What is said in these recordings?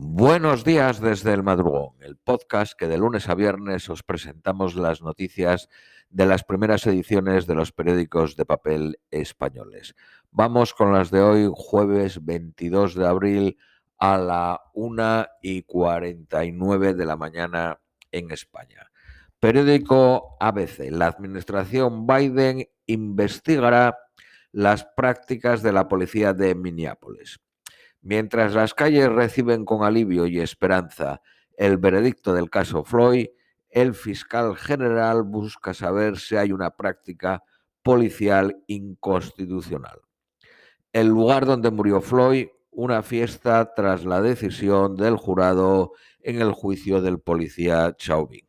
Buenos días desde el madrugón, el podcast que de lunes a viernes os presentamos las noticias de las primeras ediciones de los periódicos de papel españoles. Vamos con las de hoy, jueves 22 de abril a la 1 y 49 de la mañana en España. Periódico ABC. La administración Biden investigará las prácticas de la policía de Minneapolis. Mientras las calles reciben con alivio y esperanza el veredicto del caso Floyd, el fiscal general busca saber si hay una práctica policial inconstitucional. El lugar donde murió Floyd, una fiesta tras la decisión del jurado en el juicio del policía Chauvin.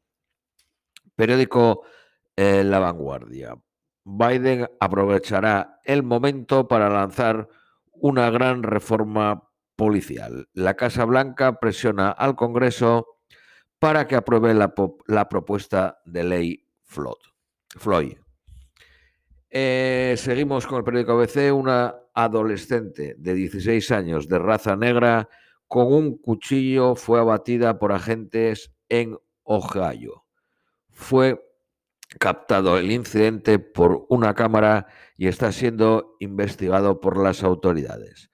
Periódico eh, La Vanguardia. Biden aprovechará el momento para lanzar una gran reforma policial. La Casa Blanca presiona al Congreso para que apruebe la, propuesta de ley Floyd. Eh, seguimos con el periódico ABC. Una adolescente de 16 años de raza negra con un cuchillo fue abatida por agentes en Ohio. Fue captado el incidente por una cámara y está siendo investigado por las autoridades.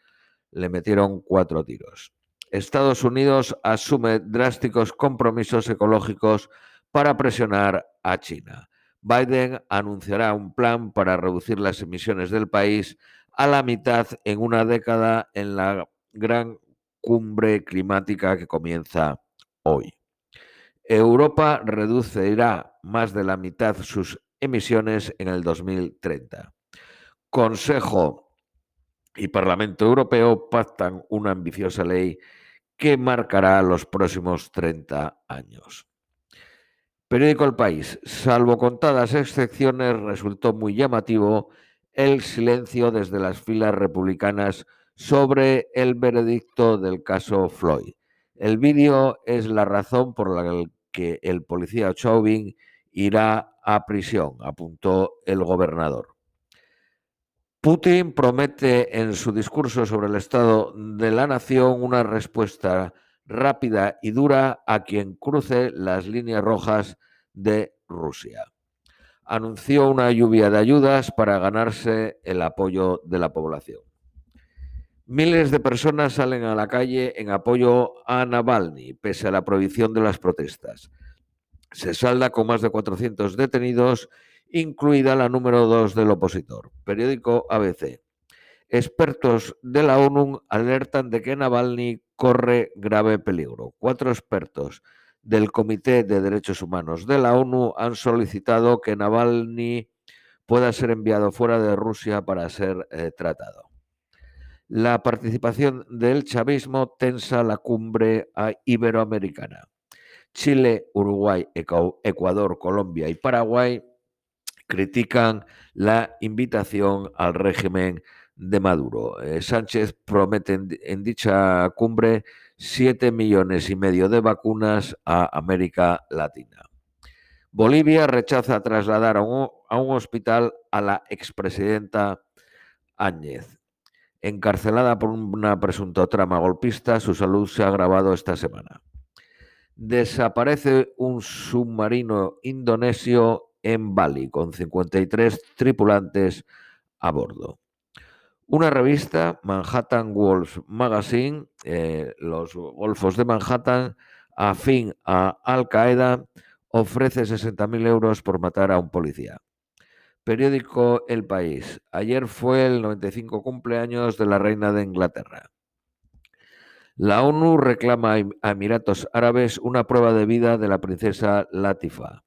Le metieron cuatro tiros. Estados Unidos asume drásticos compromisos ecológicos para presionar a China. Biden anunciará un plan para reducir las emisiones del país a la mitad en una década en la gran cumbre climática que comienza hoy. Europa reducirá más de la mitad sus emisiones en el 2030. Consejo y Parlamento Europeo pactan una ambiciosa ley que marcará los próximos 30 años. Periódico El País. Salvo contadas excepciones, resultó muy llamativo el silencio desde las filas republicanas sobre el veredicto del caso Floyd. El vídeo es la razón por la que el policía Chauvin irá a prisión, apuntó el gobernador. Putin promete en su discurso sobre el estado de la nación una respuesta rápida y dura a quien cruce las líneas rojas de Rusia. Anunció una lluvia de ayudas para ganarse el apoyo de la población. Miles de personas salen a la calle en apoyo a Navalny, pese a la prohibición de las protestas. Se salda con más de 400 detenidos, incluida la número 2 del opositor. Periódico ABC. Expertos de la ONU alertan de que Navalny corre grave peligro. Cuatro expertos del Comité de Derechos Humanos de la ONU han solicitado que Navalny pueda ser enviado fuera de Rusia para ser eh, tratado. La participación del chavismo tensa la cumbre iberoamericana. Chile, Uruguay, Ecuador, Colombia y Paraguay critican la invitación al régimen de Maduro. Eh, Sánchez promete en, dicha cumbre 7 millones y medio de vacunas a América Latina. Bolivia rechaza trasladar a un, a un hospital a la expresidenta Áñez. Encarcelada por una presunta trama golpista, su salud se ha agravado esta semana. Desaparece un submarino indonesio en Bali con 53 tripulantes a bordo. Una revista, Manhattan Wolf Magazine, eh, los Golfos de Manhattan, afín a Al Qaeda, ofrece 60.000 euros por matar a un policía. Periódico El País. Ayer fue el 95 cumpleaños de la reina de Inglaterra. La ONU reclama a Emiratos Árabes una prueba de vida de la princesa Latifa.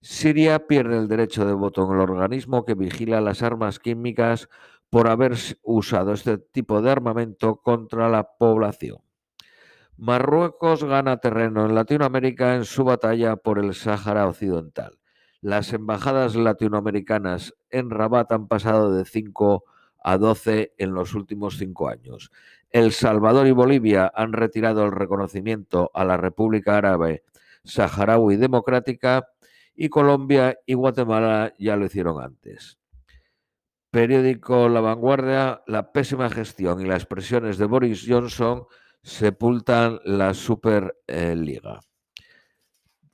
Siria pierde el derecho de voto en el organismo que vigila las armas químicas por haber usado este tipo de armamento contra la población. Marruecos gana terreno en Latinoamérica en su batalla por el Sáhara Occidental. Las embajadas latinoamericanas en Rabat han pasado de 5 a 12 en los últimos cinco años. El Salvador y Bolivia han retirado el reconocimiento a la República Árabe Saharaui Democrática y Colombia y Guatemala ya lo hicieron antes. Periódico La Vanguardia, la pésima gestión y las presiones de Boris Johnson sepultan la Superliga.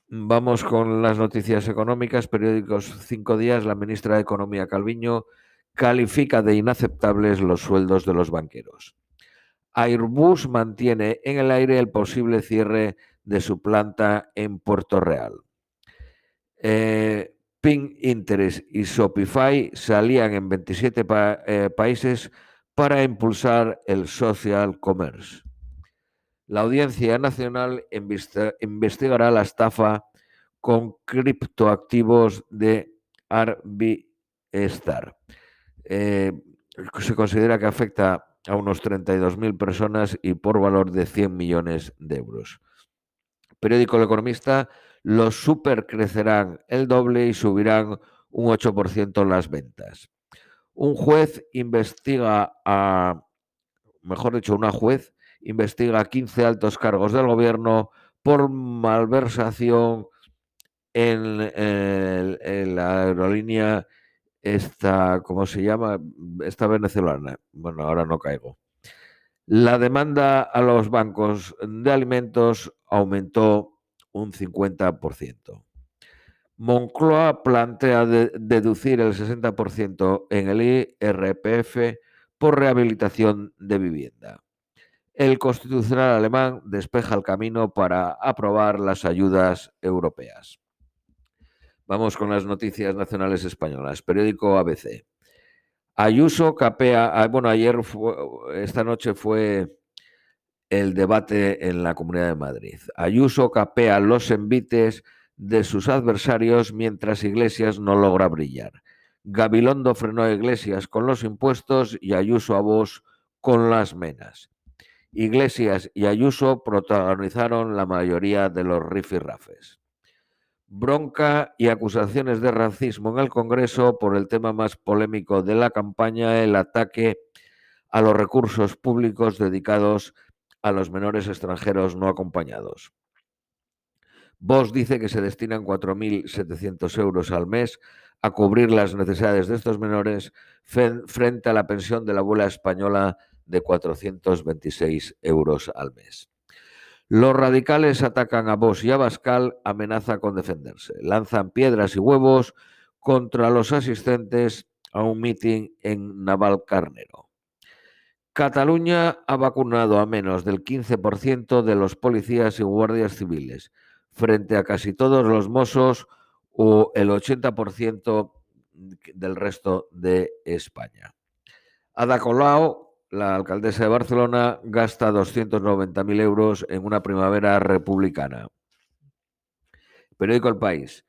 Vamos con las noticias económicas. Periódicos cinco días. La ministra de Economía Calviño califica de inaceptables los sueldos de los banqueros. Airbus mantiene en el aire el posible cierre de su planta en Puerto Real. Eh, Pink Interest y Shopify salían en 27 eh, países para impulsar el social commerce. La Audiencia Nacional investigará la estafa con criptoactivos de Arbistar. Eh, se considera que afecta a unos 32.000 personas y por valor de 100 millones de euros. Periódico El Economista, los super crecerán el doble y subirán un 8% las ventas. Un juez investiga a, mejor dicho, una juez investiga a 15 altos cargos del gobierno por malversación en, en la aerolínea esta, ¿cómo se llama? Esta venezolana. Bueno, ahora no caigo. La demanda a los bancos de alimentos aumentó un 50%. Moncloa plantea deducir el 60% en el IRPF por rehabilitación de vivienda. El constitucional alemán despeja el camino para aprobar las ayudas europeas. Vamos con las noticias nacionales españolas. Periódico ABC. Ayuso capea. Ah, bueno, ayer, esta noche fue el debate en la Comunidad de Madrid. Ayuso capea los envites de sus adversarios mientras Iglesias no logra brillar. Gabilondo frenó a Iglesias con los impuestos y Ayuso a vos con las menas. Iglesias y Ayuso protagonizaron la mayoría de los rifirrafes bronca y acusaciones de racismo en el Congreso por el tema más polémico de la campaña, el ataque a los recursos públicos dedicados a los menores extranjeros no acompañados. Vox dice que se destinan 4.700 euros al mes a cubrir las necesidades de estos menores frente a la pensión de la abuela española de 426 euros al mes. Los radicales atacan a Bosch y a Bascal, amenaza con defenderse. Lanzan piedras y huevos contra los asistentes a un mitin en Navalcarnero. Cataluña ha vacunado a menos del 15% de los policías y guardias civiles, frente a casi todos los mozos o el 80% del resto de España. Ada Colau la alcaldesa de Barcelona gasta 290.000 euros en una primavera republicana. Periódico El País.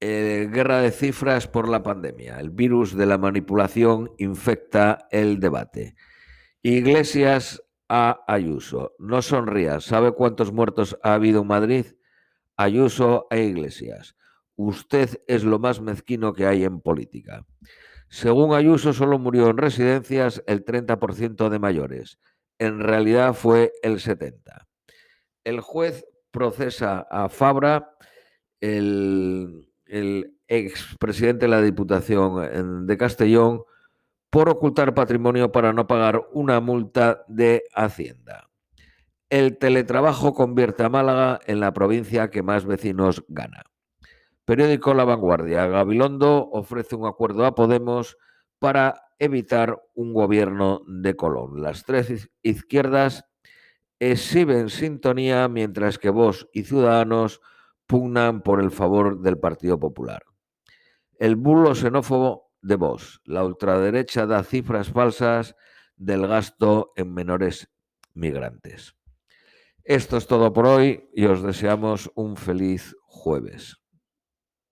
Eh, guerra de cifras por la pandemia. El virus de la manipulación infecta el debate. Iglesias a Ayuso. No sonrías. ¿Sabe cuántos muertos ha habido en Madrid? Ayuso e Iglesias. Usted es lo más mezquino que hay en política. Según Ayuso, solo murió en residencias el 30% de mayores. En realidad fue el 70%. El juez procesa a Fabra, el, el expresidente de la Diputación de Castellón, por ocultar patrimonio para no pagar una multa de Hacienda. El teletrabajo convierte a Málaga en la provincia que más vecinos gana. Periódico La Vanguardia. Gabilondo ofrece un acuerdo a Podemos para evitar un gobierno de Colón. Las tres izquierdas exhiben sintonía mientras que vos y Ciudadanos pugnan por el favor del Partido Popular. El bulo xenófobo de vos. La ultraderecha da cifras falsas del gasto en menores migrantes. Esto es todo por hoy y os deseamos un feliz jueves.